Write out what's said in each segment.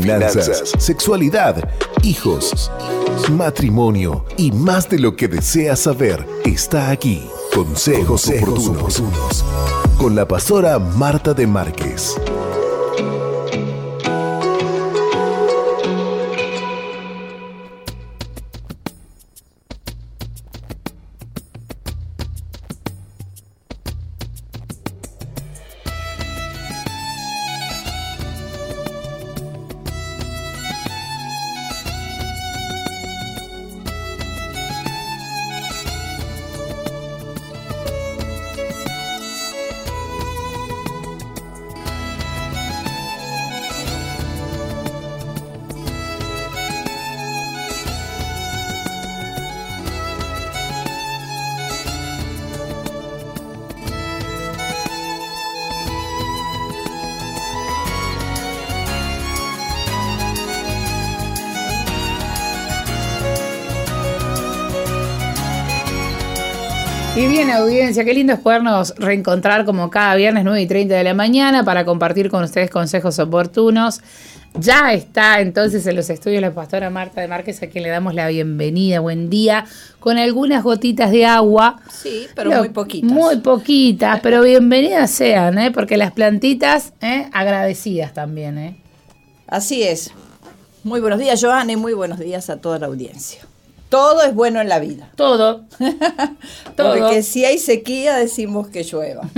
finanzas, sexualidad, hijos, matrimonio y más de lo que deseas saber está aquí. Consejos, oportunos. Con la pastora Marta de Márquez. Bien, audiencia, qué lindo es podernos reencontrar como cada viernes 9 y 30 de la mañana para compartir con ustedes consejos oportunos. Ya está entonces en los estudios la pastora Marta de Márquez, a quien le damos la bienvenida, buen día, con algunas gotitas de agua. Sí, pero muy poquitas. Muy poquitas, pero bienvenidas sean, ¿eh? porque las plantitas, ¿eh? agradecidas también. ¿eh? Así es. Muy buenos días, Joana, y muy buenos días a toda la audiencia. Todo es bueno en la vida. Todo. Todo. Porque si hay sequía decimos que llueva.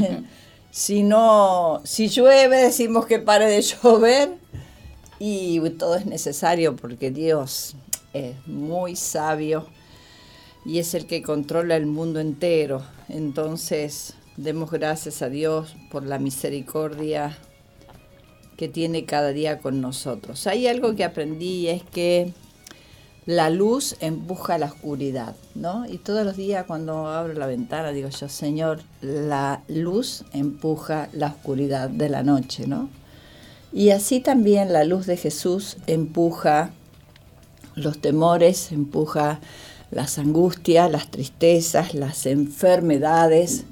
si no, si llueve decimos que pare de llover. Y todo es necesario porque Dios es muy sabio y es el que controla el mundo entero. Entonces, demos gracias a Dios por la misericordia que tiene cada día con nosotros. Hay algo que aprendí es que la luz empuja la oscuridad, ¿no? Y todos los días cuando abro la ventana digo yo, Señor, la luz empuja la oscuridad de la noche, ¿no? Y así también la luz de Jesús empuja los temores, empuja las angustias, las tristezas, las enfermedades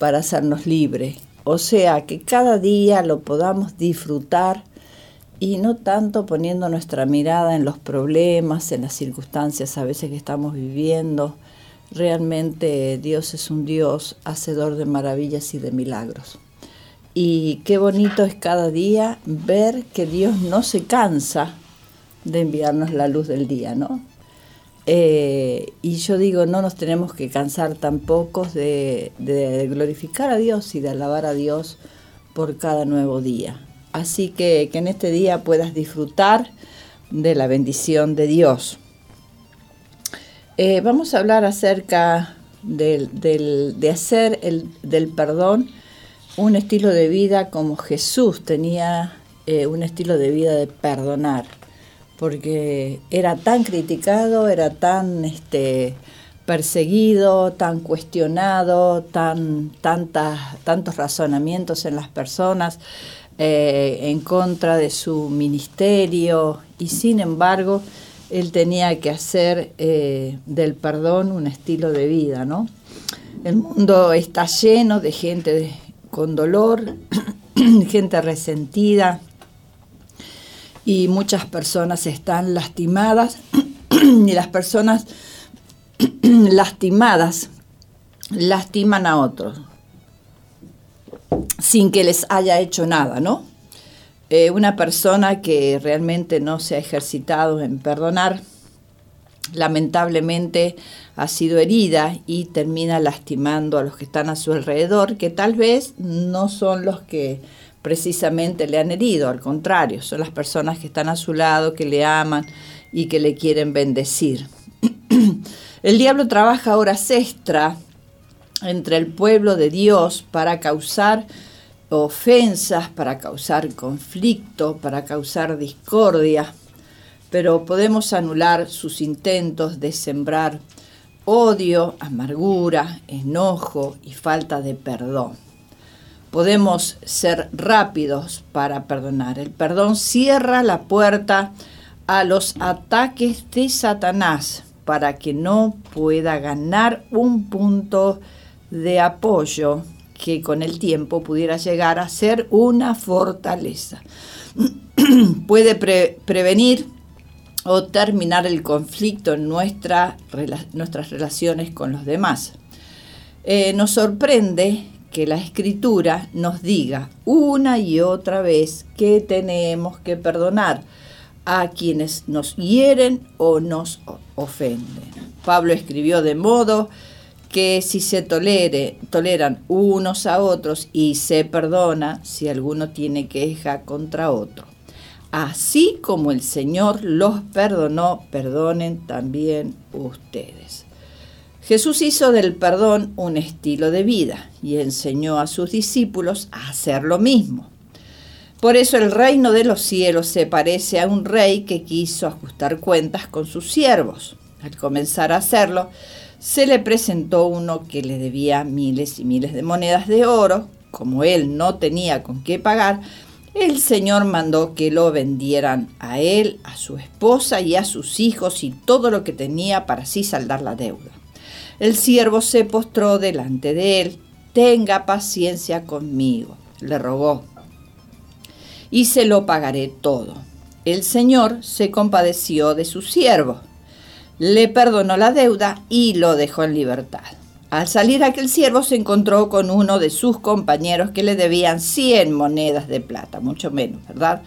para hacernos libres. O sea, que cada día lo podamos disfrutar y no tanto poniendo nuestra mirada en los problemas, en las circunstancias a veces que estamos viviendo. Realmente Dios es un Dios hacedor de maravillas y de milagros. Y qué bonito es cada día ver que Dios no se cansa de enviarnos la luz del día, ¿no? Eh, y yo digo, no nos tenemos que cansar tampoco de, de glorificar a Dios y de alabar a Dios por cada nuevo día. Así que que en este día puedas disfrutar de la bendición de Dios. Eh, vamos a hablar acerca de hacer el, del perdón un estilo de vida como Jesús tenía eh, un estilo de vida de perdonar, porque era tan criticado, era tan este, perseguido, tan cuestionado, tan, tantos razonamientos en las personas. Eh, en contra de su ministerio y sin embargo él tenía que hacer eh, del perdón un estilo de vida, ¿no? El mundo está lleno de gente con dolor, gente resentida y muchas personas están lastimadas y las personas lastimadas lastiman a otros sin que les haya hecho nada, ¿no? Eh, una persona que realmente no se ha ejercitado en perdonar, lamentablemente ha sido herida y termina lastimando a los que están a su alrededor, que tal vez no son los que precisamente le han herido, al contrario, son las personas que están a su lado, que le aman y que le quieren bendecir. El diablo trabaja horas extra entre el pueblo de Dios para causar ofensas, para causar conflicto, para causar discordia, pero podemos anular sus intentos de sembrar odio, amargura, enojo y falta de perdón. Podemos ser rápidos para perdonar. El perdón cierra la puerta a los ataques de Satanás para que no pueda ganar un punto de apoyo que con el tiempo pudiera llegar a ser una fortaleza. Puede prevenir o terminar el conflicto en nuestras relaciones con los demás. Eh, nos sorprende que la escritura nos diga una y otra vez que tenemos que perdonar a quienes nos hieren o nos ofenden. Pablo escribió de modo que si se tolere, toleran unos a otros y se perdona si alguno tiene queja contra otro. Así como el Señor los perdonó, perdonen también ustedes. Jesús hizo del perdón un estilo de vida y enseñó a sus discípulos a hacer lo mismo. Por eso el reino de los cielos se parece a un rey que quiso ajustar cuentas con sus siervos. Al comenzar a hacerlo, se le presentó uno que le debía miles y miles de monedas de oro. Como él no tenía con qué pagar, el Señor mandó que lo vendieran a él, a su esposa y a sus hijos y todo lo que tenía para así saldar la deuda. El siervo se postró delante de él. Tenga paciencia conmigo, le rogó, y se lo pagaré todo. El Señor se compadeció de su siervo, le perdonó la deuda y lo dejó en libertad. Al salir aquel siervo se encontró con uno de sus compañeros que le debían 100 monedas de plata, mucho menos, ¿verdad?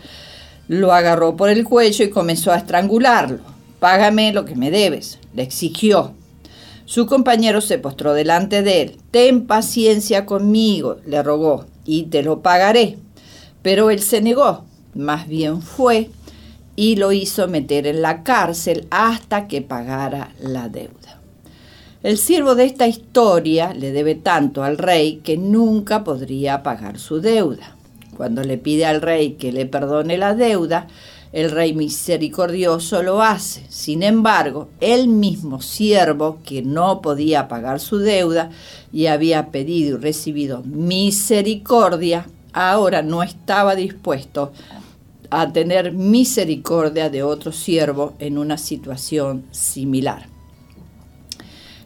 Lo agarró por el cuello y comenzó a estrangularlo. Págame lo que me debes, le exigió. Su compañero se postró delante de él. Ten paciencia conmigo, le rogó, y te lo pagaré. Pero él se negó. Más bien fue y lo hizo meter en la cárcel hasta que pagara la deuda. El siervo de esta historia le debe tanto al rey que nunca podría pagar su deuda. Cuando le pide al rey que le perdone la deuda, el rey misericordioso lo hace. Sin embargo, el mismo siervo que no podía pagar su deuda y había pedido y recibido misericordia, ahora no estaba dispuesto a tener misericordia de otro siervo en una situación similar.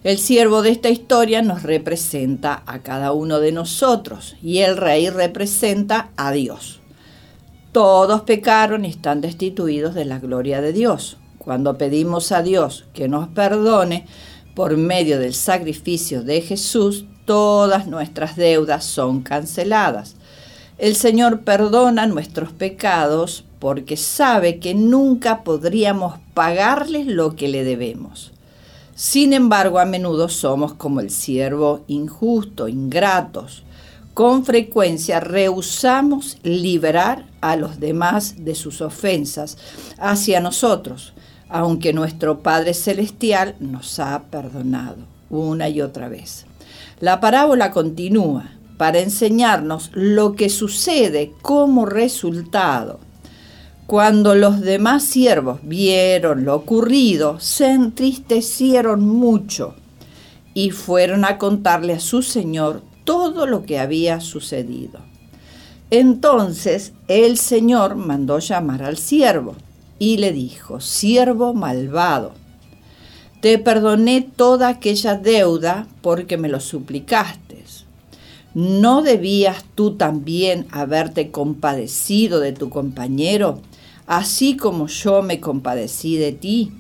El siervo de esta historia nos representa a cada uno de nosotros y el rey representa a Dios. Todos pecaron y están destituidos de la gloria de Dios. Cuando pedimos a Dios que nos perdone por medio del sacrificio de Jesús, todas nuestras deudas son canceladas. El Señor perdona nuestros pecados porque sabe que nunca podríamos pagarles lo que le debemos. Sin embargo, a menudo somos como el siervo injusto, ingratos, con frecuencia rehusamos liberar a los demás de sus ofensas hacia nosotros, aunque nuestro Padre Celestial nos ha perdonado una y otra vez. La parábola continúa para enseñarnos lo que sucede como resultado. Cuando los demás siervos vieron lo ocurrido, se entristecieron mucho y fueron a contarle a su señor todo lo que había sucedido. Entonces el Señor mandó llamar al siervo y le dijo, siervo malvado, te perdoné toda aquella deuda porque me lo suplicaste. ¿No debías tú también haberte compadecido de tu compañero, así como yo me compadecí de ti?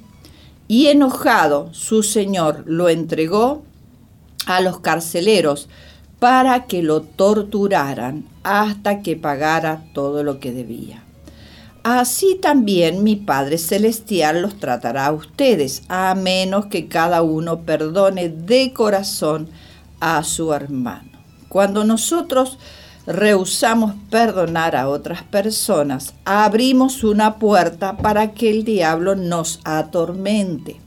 Y enojado, su señor lo entregó a los carceleros para que lo torturaran hasta que pagara todo lo que debía. Así también mi Padre Celestial los tratará a ustedes, a menos que cada uno perdone de corazón a su hermano. Cuando nosotros rehusamos perdonar a otras personas, abrimos una puerta para que el diablo nos atormente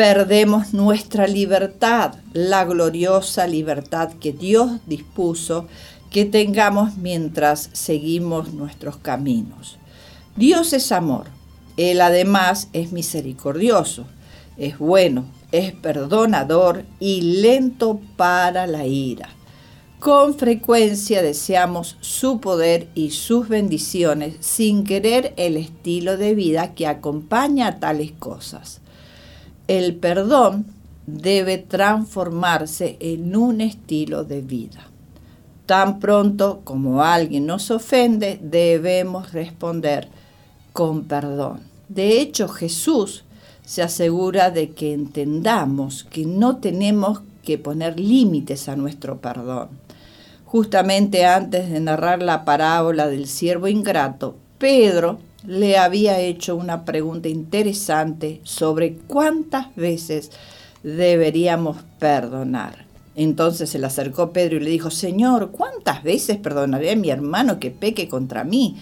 perdemos nuestra libertad, la gloriosa libertad que Dios dispuso que tengamos mientras seguimos nuestros caminos. Dios es amor, Él además es misericordioso, es bueno, es perdonador y lento para la ira. Con frecuencia deseamos su poder y sus bendiciones sin querer el estilo de vida que acompaña a tales cosas el perdón debe transformarse en un estilo de vida. Tan pronto como alguien nos ofende, debemos responder con perdón. De hecho, Jesús se asegura de que entendamos que no tenemos que poner límites a nuestro perdón. Justamente antes de narrar la parábola del siervo ingrato, Pedro le había hecho una pregunta interesante sobre cuántas veces deberíamos perdonar. Entonces se le acercó Pedro y le dijo, Señor, ¿cuántas veces perdonaré a mi hermano que peque contra mí?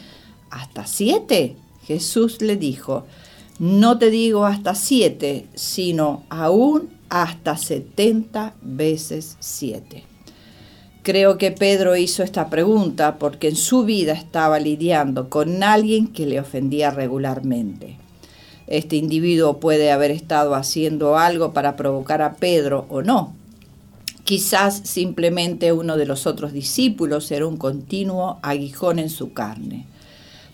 ¿Hasta siete? Jesús le dijo, no te digo hasta siete, sino aún hasta setenta veces siete. Creo que Pedro hizo esta pregunta porque en su vida estaba lidiando con alguien que le ofendía regularmente. Este individuo puede haber estado haciendo algo para provocar a Pedro o no. Quizás simplemente uno de los otros discípulos era un continuo aguijón en su carne.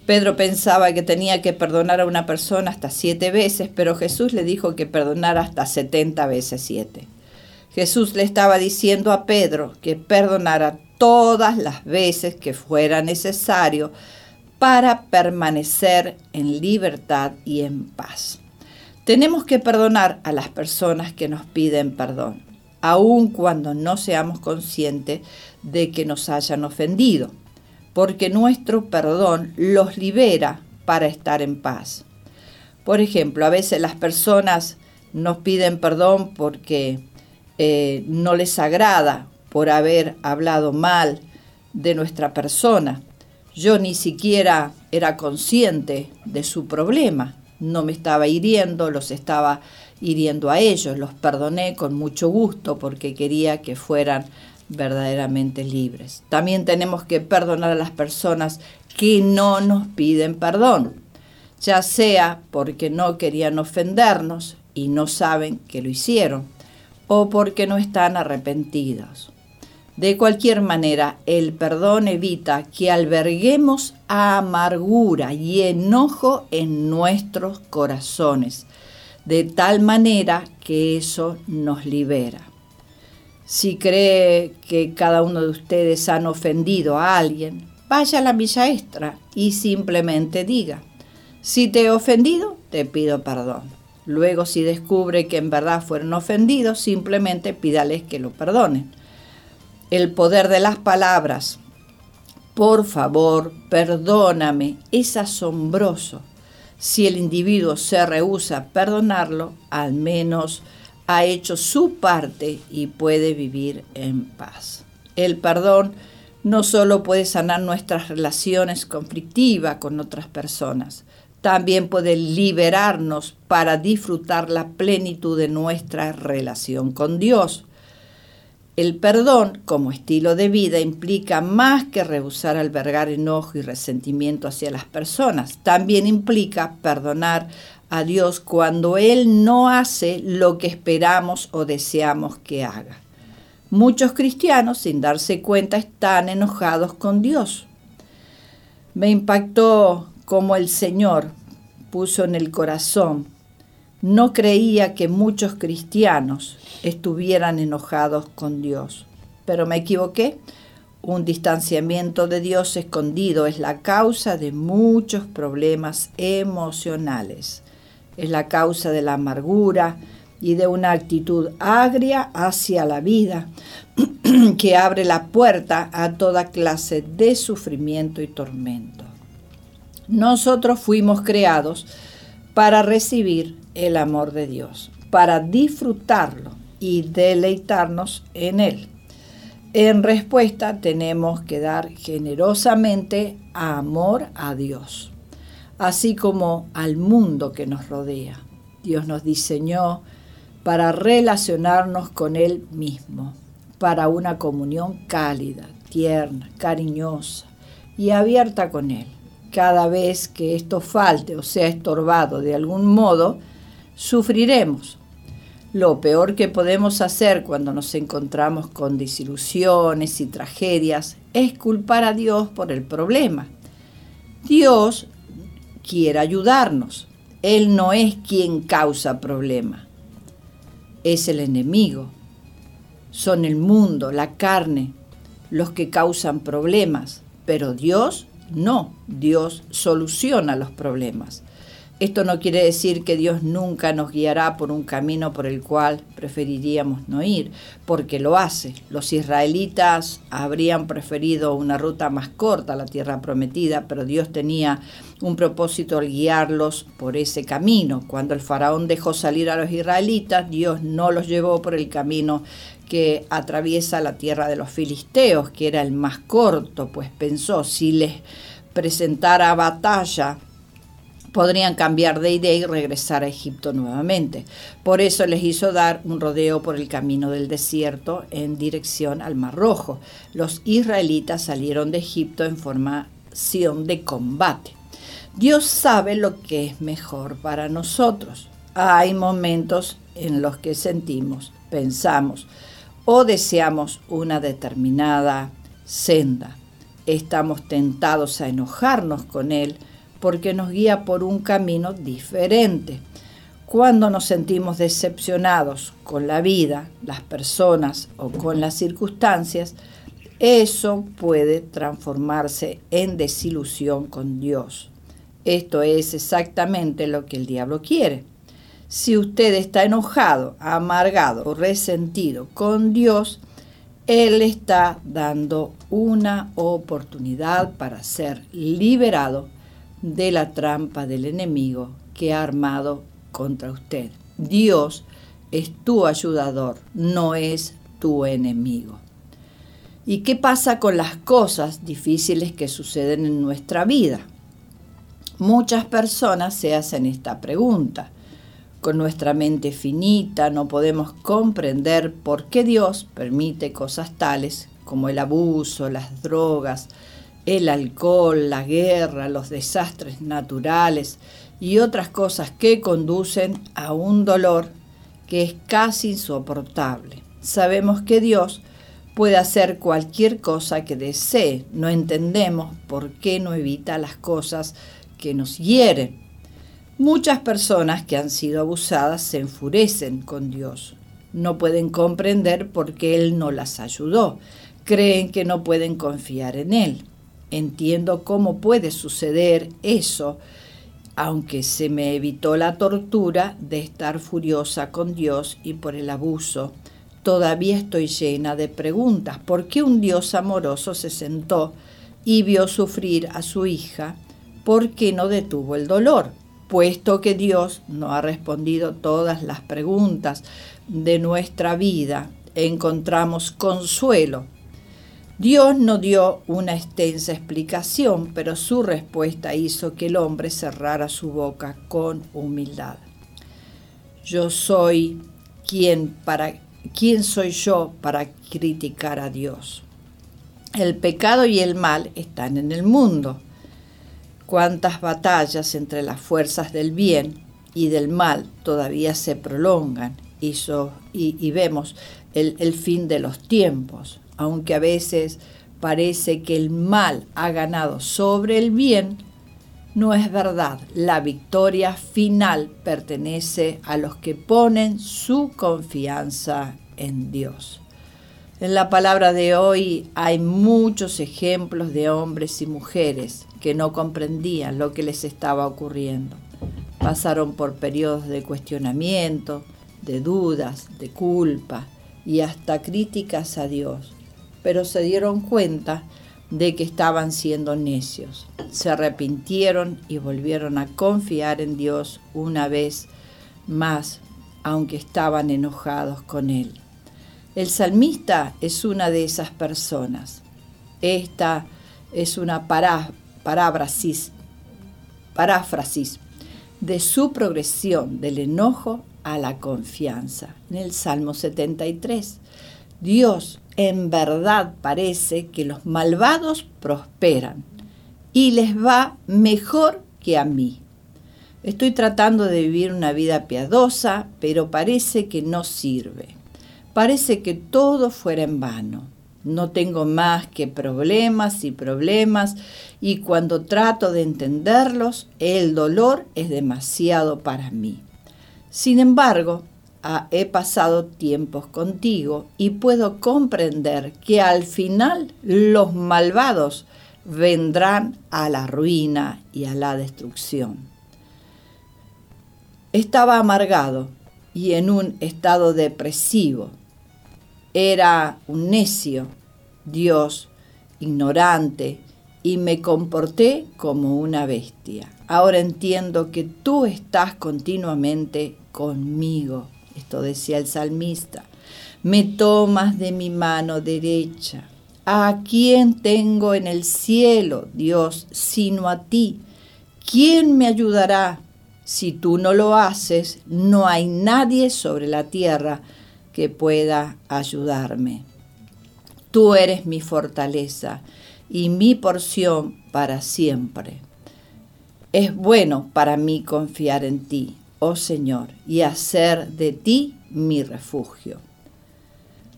Pedro pensaba que tenía que perdonar a una persona hasta siete veces, pero Jesús le dijo que perdonara hasta setenta veces siete. Jesús le estaba diciendo a Pedro que perdonara todas las veces que fuera necesario para permanecer en libertad y en paz. Tenemos que perdonar a las personas que nos piden perdón, aun cuando no seamos conscientes de que nos hayan ofendido porque nuestro perdón los libera para estar en paz. Por ejemplo, a veces las personas nos piden perdón porque eh, no les agrada por haber hablado mal de nuestra persona. Yo ni siquiera era consciente de su problema, no me estaba hiriendo, los estaba hiriendo a ellos, los perdoné con mucho gusto porque quería que fueran verdaderamente libres. También tenemos que perdonar a las personas que no nos piden perdón, ya sea porque no querían ofendernos y no saben que lo hicieron, o porque no están arrepentidos. De cualquier manera, el perdón evita que alberguemos amargura y enojo en nuestros corazones, de tal manera que eso nos libera. Si cree que cada uno de ustedes han ofendido a alguien, vaya a la milla extra y simplemente diga, si te he ofendido, te pido perdón. Luego, si descubre que en verdad fueron ofendidos, simplemente pídales que lo perdonen. El poder de las palabras, por favor, perdóname, es asombroso. Si el individuo se rehúsa a perdonarlo, al menos ha hecho su parte y puede vivir en paz. El perdón no solo puede sanar nuestras relaciones conflictivas con otras personas, también puede liberarnos para disfrutar la plenitud de nuestra relación con Dios. El perdón como estilo de vida implica más que rehusar albergar enojo y resentimiento hacia las personas, también implica perdonar a Dios cuando Él no hace lo que esperamos o deseamos que haga. Muchos cristianos, sin darse cuenta, están enojados con Dios. Me impactó como el Señor puso en el corazón. No creía que muchos cristianos estuvieran enojados con Dios, pero me equivoqué. Un distanciamiento de Dios escondido es la causa de muchos problemas emocionales es la causa de la amargura y de una actitud agria hacia la vida que abre la puerta a toda clase de sufrimiento y tormento. Nosotros fuimos creados para recibir el amor de Dios, para disfrutarlo y deleitarnos en él. En respuesta tenemos que dar generosamente amor a Dios así como al mundo que nos rodea. Dios nos diseñó para relacionarnos con Él mismo, para una comunión cálida, tierna, cariñosa y abierta con Él. Cada vez que esto falte o sea estorbado de algún modo, sufriremos. Lo peor que podemos hacer cuando nos encontramos con desilusiones y tragedias es culpar a Dios por el problema. Dios quiere ayudarnos. Él no es quien causa problema. Es el enemigo. Son el mundo, la carne, los que causan problemas, pero Dios no, Dios soluciona los problemas. Esto no quiere decir que Dios nunca nos guiará por un camino por el cual preferiríamos no ir, porque lo hace. Los israelitas habrían preferido una ruta más corta a la tierra prometida, pero Dios tenía un propósito al guiarlos por ese camino. Cuando el faraón dejó salir a los israelitas, Dios no los llevó por el camino que atraviesa la tierra de los filisteos, que era el más corto, pues pensó, si les presentara batalla, podrían cambiar de idea y regresar a Egipto nuevamente. Por eso les hizo dar un rodeo por el camino del desierto en dirección al Mar Rojo. Los israelitas salieron de Egipto en formación de combate. Dios sabe lo que es mejor para nosotros. Hay momentos en los que sentimos, pensamos o deseamos una determinada senda. Estamos tentados a enojarnos con Él porque nos guía por un camino diferente. Cuando nos sentimos decepcionados con la vida, las personas o con las circunstancias, eso puede transformarse en desilusión con Dios. Esto es exactamente lo que el diablo quiere. Si usted está enojado, amargado o resentido con Dios, Él está dando una oportunidad para ser liberado de la trampa del enemigo que ha armado contra usted. Dios es tu ayudador, no es tu enemigo. ¿Y qué pasa con las cosas difíciles que suceden en nuestra vida? Muchas personas se hacen esta pregunta. Con nuestra mente finita no podemos comprender por qué Dios permite cosas tales como el abuso, las drogas, el alcohol, la guerra, los desastres naturales y otras cosas que conducen a un dolor que es casi insoportable. Sabemos que Dios puede hacer cualquier cosa que desee, no entendemos por qué no evita las cosas que nos hieren. Muchas personas que han sido abusadas se enfurecen con Dios, no pueden comprender por qué Él no las ayudó, creen que no pueden confiar en Él. Entiendo cómo puede suceder eso, aunque se me evitó la tortura de estar furiosa con Dios y por el abuso. Todavía estoy llena de preguntas. ¿Por qué un Dios amoroso se sentó y vio sufrir a su hija? ¿Por qué no detuvo el dolor? Puesto que Dios no ha respondido todas las preguntas de nuestra vida, encontramos consuelo Dios no dio una extensa explicación, pero su respuesta hizo que el hombre cerrara su boca con humildad. Yo soy quien para quién soy yo para criticar a Dios. El pecado y el mal están en el mundo. Cuántas batallas entre las fuerzas del bien y del mal todavía se prolongan y, vemos el fin de los tiempos aunque a veces parece que el mal ha ganado sobre el bien, no es verdad. La victoria final pertenece a los que ponen su confianza en Dios. En la palabra de hoy hay muchos ejemplos de hombres y mujeres que no comprendían lo que les estaba ocurriendo. Pasaron por periodos de cuestionamiento, de dudas, de culpa y hasta críticas a Dios pero se dieron cuenta de que estaban siendo necios. Se arrepintieron y volvieron a confiar en Dios una vez más, aunque estaban enojados con Él. El salmista es una de esas personas. Esta es una paráfrasis, paráfrasis de su progresión del enojo a la confianza. En el Salmo 73, Dios en verdad parece que los malvados prosperan y les va mejor que a mí. Estoy tratando de vivir una vida piadosa, pero parece que no sirve. Parece que todo fuera en vano. No tengo más que problemas y problemas y cuando trato de entenderlos, el dolor es demasiado para mí. Sin embargo, he pasado tiempos contigo y puedo comprender que al final los malvados vendrán a la ruina y a la destrucción. Estaba amargado y en un estado depresivo. Era un necio, Dios, ignorante, y me comporté como una bestia. Ahora entiendo que tú estás continuamente conmigo. Esto decía el salmista. Me tomas de mi mano derecha. ¿A quién tengo en el cielo, Dios, sino a ti? ¿Quién me ayudará? Si tú no lo haces, no hay nadie sobre la tierra que pueda ayudarme. Tú eres mi fortaleza y mi porción para siempre. Es bueno para mí confiar en ti, oh Señor, y hacer de ti mi refugio.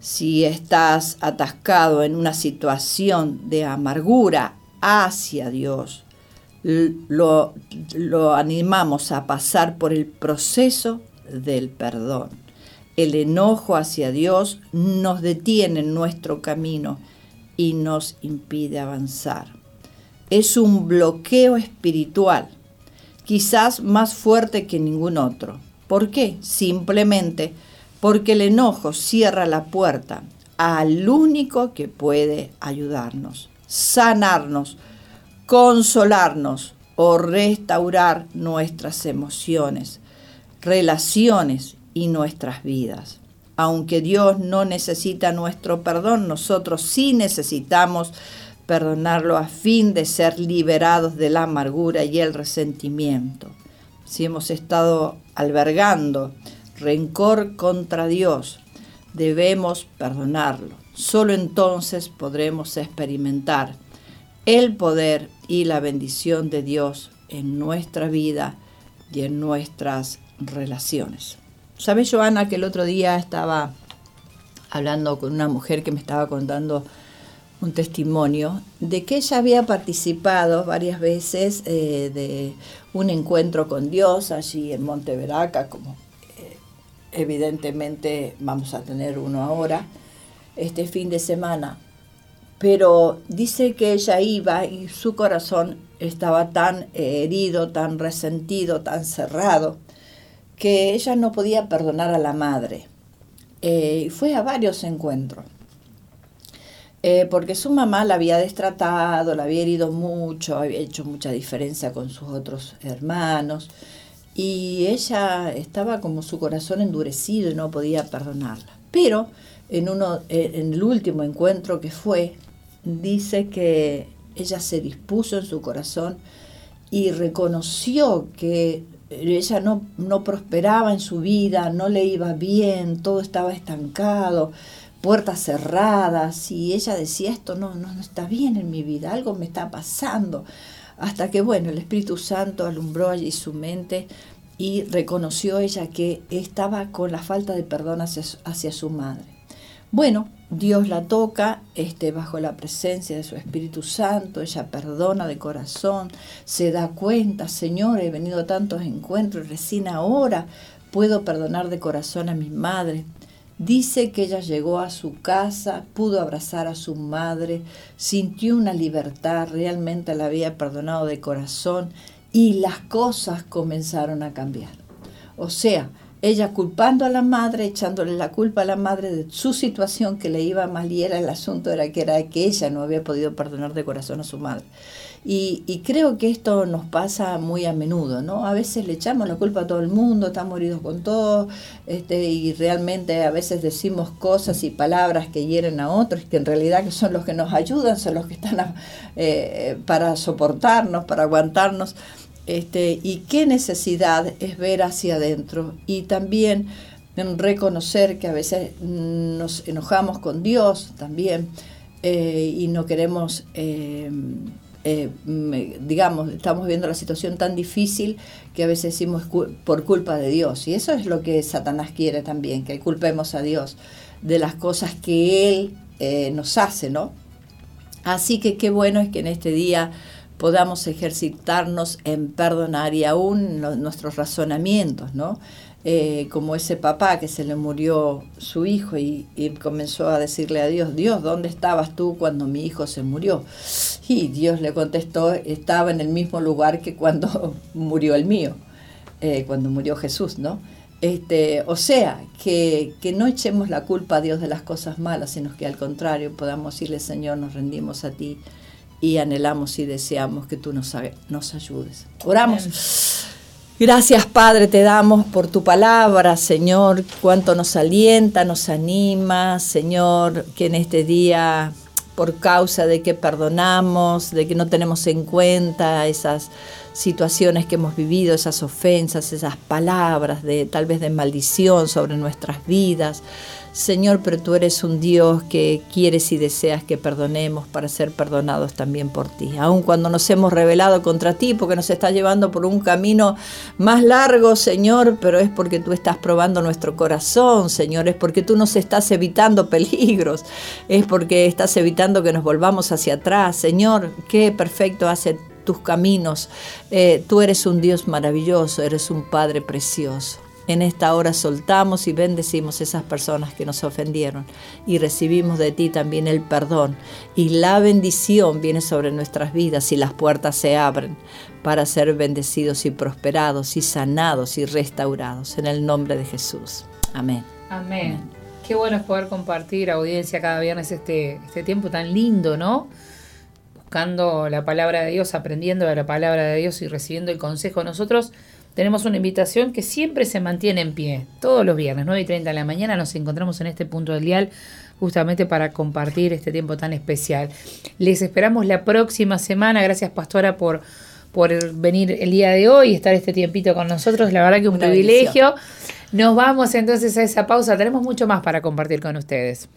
Si estás atascado en una situación de amargura hacia Dios, lo, lo animamos a pasar por el proceso del perdón. El enojo hacia Dios nos detiene en nuestro camino y nos impide avanzar. Es un bloqueo espiritual, quizás más fuerte que ningún otro. ¿Por qué? Simplemente porque el enojo cierra la puerta al único que puede ayudarnos, sanarnos, consolarnos o restaurar nuestras emociones, relaciones y nuestras vidas aunque Dios no necesita nuestro perdón, nosotros sí necesitamos perdonarlo a fin de ser liberados de la amargura y el resentimiento. Si hemos estado albergando rencor contra Dios, debemos perdonarlo. Solo entonces podremos experimentar el poder y la bendición de Dios en nuestra vida y en nuestras relaciones. ¿Sabes, Joana, que el otro día estaba hablando con una mujer que me estaba contando un testimonio de que ella había participado varias veces eh, de un encuentro con Dios allí en Monteveraca, como eh, evidentemente vamos a tener uno ahora, este fin de semana. Pero dice que ella iba y su corazón estaba tan eh, herido, tan resentido, tan cerrado, que ella no podía perdonar a la madre. Fue a varios encuentros. Eh, porque su mamá la había destratado, la había herido mucho, había hecho mucha diferencia con sus otros hermanos. Y ella estaba como su corazón endurecido y no podía perdonarla. Pero en, eh, el último encuentro que fue, dice que ella se dispuso en su corazón y reconoció que ella no prosperaba en su vida, no le iba bien, todo estaba estancado, puertas cerradas, y ella decía, esto no, no, no está bien en mi vida, algo me está pasando. Hasta que, bueno, el Espíritu Santo alumbró allí su mente y reconoció ella que estaba con la falta de perdón hacia, hacia su madre. Bueno, Dios la toca este, bajo la presencia de su Espíritu Santo, ella perdona de corazón, se da cuenta, Señor, he venido a tantos encuentros, recién ahora puedo perdonar de corazón a mi madre. Dice que ella llegó a su casa, pudo abrazar a su madre, sintió una libertad, realmente la había perdonado de corazón y las cosas comenzaron a cambiar. O sea, ella culpando a la madre, echándole la culpa a la madre de su situación que le iba mal y era el asunto era que era que ella no había podido perdonar de corazón a su madre. Y, creo que esto nos pasa muy a menudo, ¿no? A veces le echamos la culpa a todo el mundo, estamos heridos con todo, este, y realmente a veces decimos cosas y palabras que hieren a otros, que en realidad son los que nos ayudan, son los que están eh, para soportarnos, para aguantarnos. Este, y qué necesidad es ver hacia adentro y también reconocer que a veces nos enojamos con Dios también eh, y no queremos, eh, eh, digamos, estamos viendo la situación tan difícil que a veces decimos por culpa de Dios. Y eso es lo que Satanás quiere también, que culpemos a Dios de las cosas que Él nos hace, ¿no? Así que qué bueno es que en este día podamos ejercitarnos en perdonar y aún nuestros razonamientos, ¿no? Eh, como ese papá que se le murió su hijo y, comenzó a decirle a Dios, Dios, ¿dónde estabas tú cuando mi hijo se murió? Y Dios le contestó, estaba en el mismo lugar que cuando murió el mío, eh, cuando murió Jesús, ¿no? Este, o sea, que, no echemos la culpa a Dios de las cosas malas, sino que al contrario podamos decirle, Señor, nos rendimos a ti y anhelamos y deseamos que tú nos, nos ayudes. Oramos. Gracias Padre, te damos por tu palabra, Señor, cuánto nos alienta, nos anima, Señor, que en este día, por causa de que perdonamos, de que no tenemos en cuenta esas situaciones que hemos vivido, esas ofensas, esas palabras de tal vez de maldición sobre nuestras vidas, Señor, pero tú eres un Dios que quieres y deseas que perdonemos para ser perdonados también por ti. Aun cuando nos hemos rebelado contra ti, porque nos estás llevando por un camino más largo, Señor, pero es porque tú estás probando nuestro corazón, Señor, es porque tú nos estás evitando peligros, es porque estás evitando que nos volvamos hacia atrás. Señor, qué perfecto hace tus caminos. Eh, tú eres un Dios maravilloso, eres un Padre precioso. En esta hora soltamos y bendecimos esas personas que nos ofendieron y recibimos de ti también el perdón. Y la bendición viene sobre nuestras vidas y las puertas se abren para ser bendecidos y prosperados y sanados y restaurados. En el nombre de Jesús. Amén. Amén. Qué bueno es poder compartir, audiencia, cada viernes este, este tiempo tan lindo, ¿no? Buscando la palabra de Dios, aprendiendo de la palabra de Dios y recibiendo el consejo. Nosotros tenemos una invitación que siempre se mantiene en pie. Todos los viernes, 9 y 30 de la mañana, nos encontramos en este punto del dial justamente para compartir este tiempo tan especial. Les esperamos la próxima semana. Gracias, Pastora, por, por venir el día de hoy y estar este tiempito con nosotros. La verdad que un privilegio. Nos vamos entonces a esa pausa. Tenemos mucho más para compartir con ustedes.